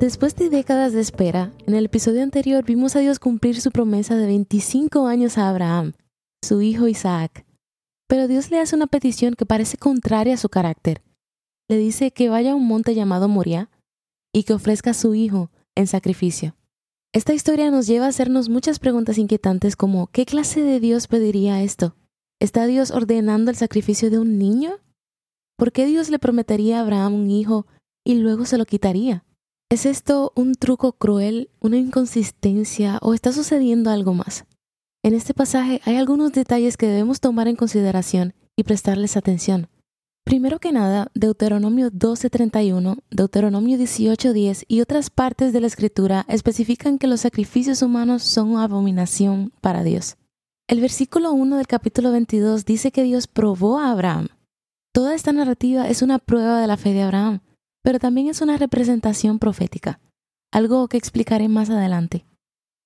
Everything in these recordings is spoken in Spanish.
Después de décadas de espera, en el episodio anterior vimos a Dios cumplir su promesa de 25 años a Abraham, su hijo Isaac. Pero Dios le hace una petición que parece contraria a su carácter. Le dice que vaya a un monte llamado Moria y que ofrezca a su hijo en sacrificio. Esta historia nos lleva a hacernos muchas preguntas inquietantes como ¿qué clase de Dios pediría esto? ¿Está Dios ordenando el sacrificio de un niño? ¿Por qué Dios le prometería a Abraham un hijo y luego se lo quitaría? ¿Es esto un truco cruel, una inconsistencia o está sucediendo algo más? En este pasaje hay algunos detalles que debemos tomar en consideración y prestarles atención. Primero que nada, Deuteronomio 12:31, Deuteronomio 18:10 y otras partes de la escritura especifican que los sacrificios humanos son abominación para Dios. El versículo 1 del capítulo 22 dice que Dios probó a Abraham. Toda esta narrativa es una prueba de la fe de Abraham pero también es una representación profética, algo que explicaré más adelante.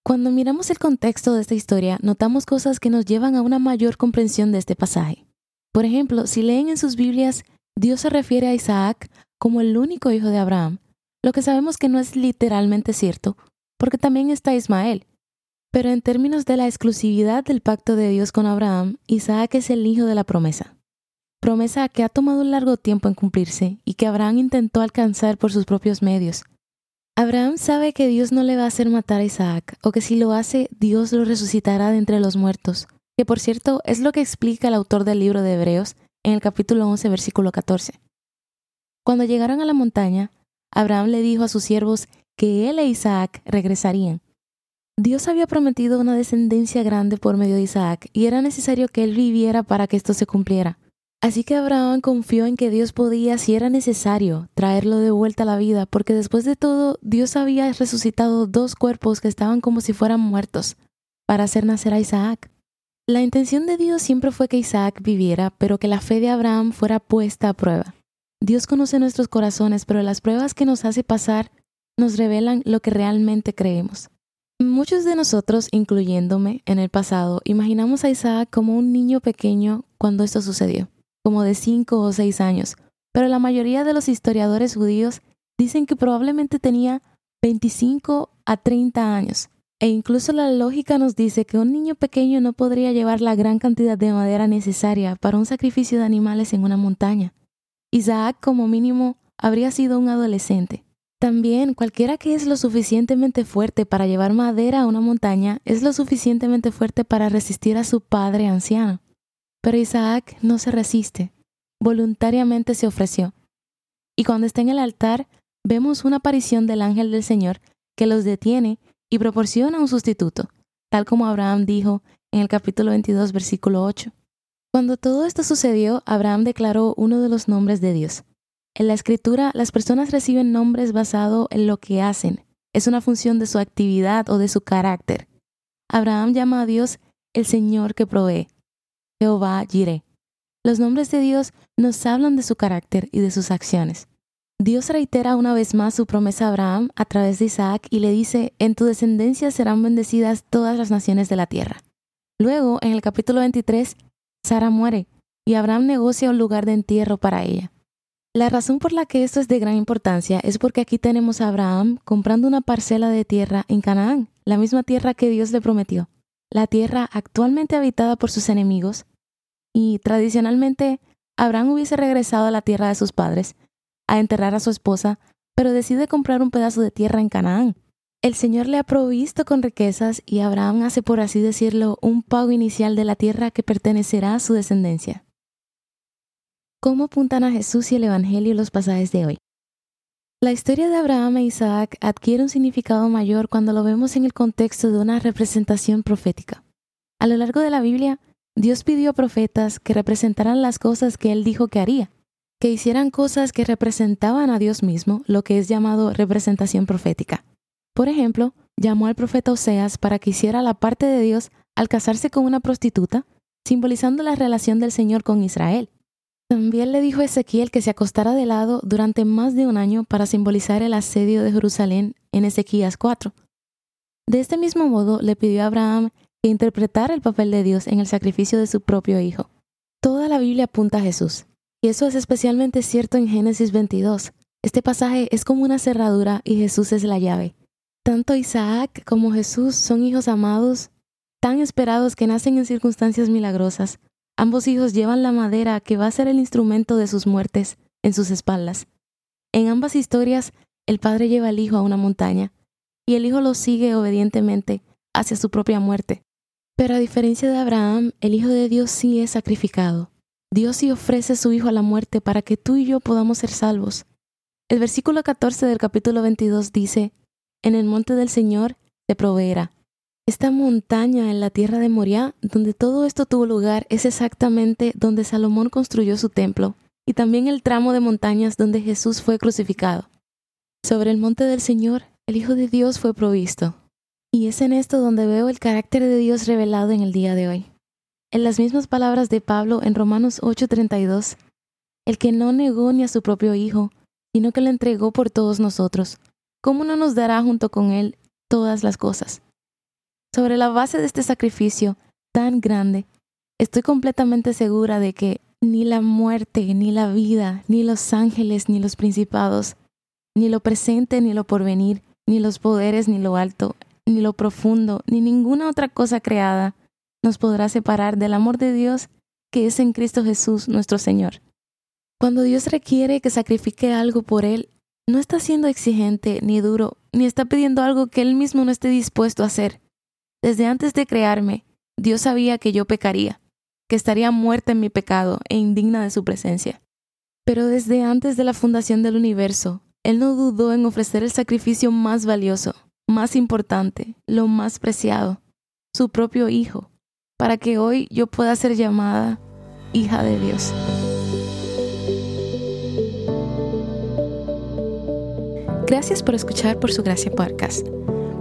Cuando miramos el contexto de esta historia, notamos cosas que nos llevan a una mayor comprensión de este pasaje. Por ejemplo, si leen en sus Biblias, Dios se refiere a Isaac como el único hijo de Abraham, lo que sabemos que no es literalmente cierto, porque también está Ismael. Pero en términos de la exclusividad del pacto de Dios con Abraham, Isaac es el hijo de la promesa promesa que ha tomado un largo tiempo en cumplirse y que Abraham intentó alcanzar por sus propios medios. Abraham sabe que Dios no le va a hacer matar a Isaac, o que si lo hace, Dios lo resucitará de entre los muertos, que por cierto es lo que explica el autor del libro de Hebreos en el capítulo 11, versículo 14. Cuando llegaron a la montaña, Abraham le dijo a sus siervos que él e Isaac regresarían. Dios había prometido una descendencia grande por medio de Isaac y era necesario que él viviera para que esto se cumpliera. Así que Abraham confió en que Dios podía, si era necesario, traerlo de vuelta a la vida, porque después de todo, Dios había resucitado dos cuerpos que estaban como si fueran muertos, para hacer nacer a Isaac. La intención de Dios siempre fue que Isaac viviera, pero que la fe de Abraham fuera puesta a prueba. Dios conoce nuestros corazones, pero las pruebas que nos hace pasar nos revelan lo que realmente creemos. Muchos de nosotros, incluyéndome en el pasado, imaginamos a Isaac como un niño pequeño cuando esto sucedió como de 5 o 6 años, pero la mayoría de los historiadores judíos dicen que probablemente tenía 25 a 30 años. E incluso la lógica nos dice que un niño pequeño no podría llevar la gran cantidad de madera necesaria para un sacrificio de animales en una montaña. Isaac como mínimo habría sido un adolescente. También cualquiera que es lo suficientemente fuerte para llevar madera a una montaña es lo suficientemente fuerte para resistir a su padre anciano. Pero Isaac no se resiste, voluntariamente se ofreció. Y cuando está en el altar, vemos una aparición del ángel del Señor que los detiene y proporciona un sustituto, tal como Abraham dijo en el capítulo 22, versículo 8. Cuando todo esto sucedió, Abraham declaró uno de los nombres de Dios. En la escritura, las personas reciben nombres basados en lo que hacen. Es una función de su actividad o de su carácter. Abraham llama a Dios el Señor que provee. Jehová Jireh. Los nombres de Dios nos hablan de su carácter y de sus acciones. Dios reitera una vez más su promesa a Abraham a través de Isaac y le dice, en tu descendencia serán bendecidas todas las naciones de la tierra. Luego, en el capítulo 23, Sara muere y Abraham negocia un lugar de entierro para ella. La razón por la que esto es de gran importancia es porque aquí tenemos a Abraham comprando una parcela de tierra en Canaán, la misma tierra que Dios le prometió la tierra actualmente habitada por sus enemigos, y tradicionalmente Abraham hubiese regresado a la tierra de sus padres, a enterrar a su esposa, pero decide comprar un pedazo de tierra en Canaán. El Señor le ha provisto con riquezas y Abraham hace, por así decirlo, un pago inicial de la tierra que pertenecerá a su descendencia. ¿Cómo apuntan a Jesús y el Evangelio los pasajes de hoy? La historia de Abraham e Isaac adquiere un significado mayor cuando lo vemos en el contexto de una representación profética. A lo largo de la Biblia, Dios pidió a profetas que representaran las cosas que Él dijo que haría, que hicieran cosas que representaban a Dios mismo, lo que es llamado representación profética. Por ejemplo, llamó al profeta Oseas para que hiciera la parte de Dios al casarse con una prostituta, simbolizando la relación del Señor con Israel. También le dijo Ezequiel que se acostara de lado durante más de un año para simbolizar el asedio de Jerusalén en Ezequías 4. De este mismo modo le pidió a Abraham que interpretara el papel de Dios en el sacrificio de su propio hijo. Toda la Biblia apunta a Jesús, y eso es especialmente cierto en Génesis 22. Este pasaje es como una cerradura y Jesús es la llave. Tanto Isaac como Jesús son hijos amados, tan esperados que nacen en circunstancias milagrosas. Ambos hijos llevan la madera que va a ser el instrumento de sus muertes en sus espaldas. En ambas historias, el padre lleva al hijo a una montaña y el hijo lo sigue obedientemente hacia su propia muerte. Pero a diferencia de Abraham, el Hijo de Dios sí es sacrificado. Dios sí ofrece su Hijo a la muerte para que tú y yo podamos ser salvos. El versículo 14 del capítulo 22 dice, en el monte del Señor se proveerá. Esta montaña en la tierra de Moriah, donde todo esto tuvo lugar, es exactamente donde Salomón construyó su templo, y también el tramo de montañas donde Jesús fue crucificado. Sobre el monte del Señor, el Hijo de Dios fue provisto. Y es en esto donde veo el carácter de Dios revelado en el día de hoy. En las mismas palabras de Pablo en Romanos 8:32, el que no negó ni a su propio Hijo, sino que lo entregó por todos nosotros, ¿cómo no nos dará junto con Él todas las cosas? Sobre la base de este sacrificio tan grande, estoy completamente segura de que ni la muerte, ni la vida, ni los ángeles, ni los principados, ni lo presente, ni lo porvenir, ni los poderes, ni lo alto, ni lo profundo, ni ninguna otra cosa creada nos podrá separar del amor de Dios que es en Cristo Jesús nuestro Señor. Cuando Dios requiere que sacrifique algo por Él, no está siendo exigente ni duro, ni está pidiendo algo que él mismo no esté dispuesto a hacer. Desde antes de crearme, Dios sabía que yo pecaría, que estaría muerta en mi pecado e indigna de su presencia. Pero desde antes de la fundación del universo, Él no dudó en ofrecer el sacrificio más valioso, más importante, lo más preciado, su propio Hijo, para que hoy yo pueda ser llamada hija de Dios. Gracias por escuchar Por Su Gracia Podcast.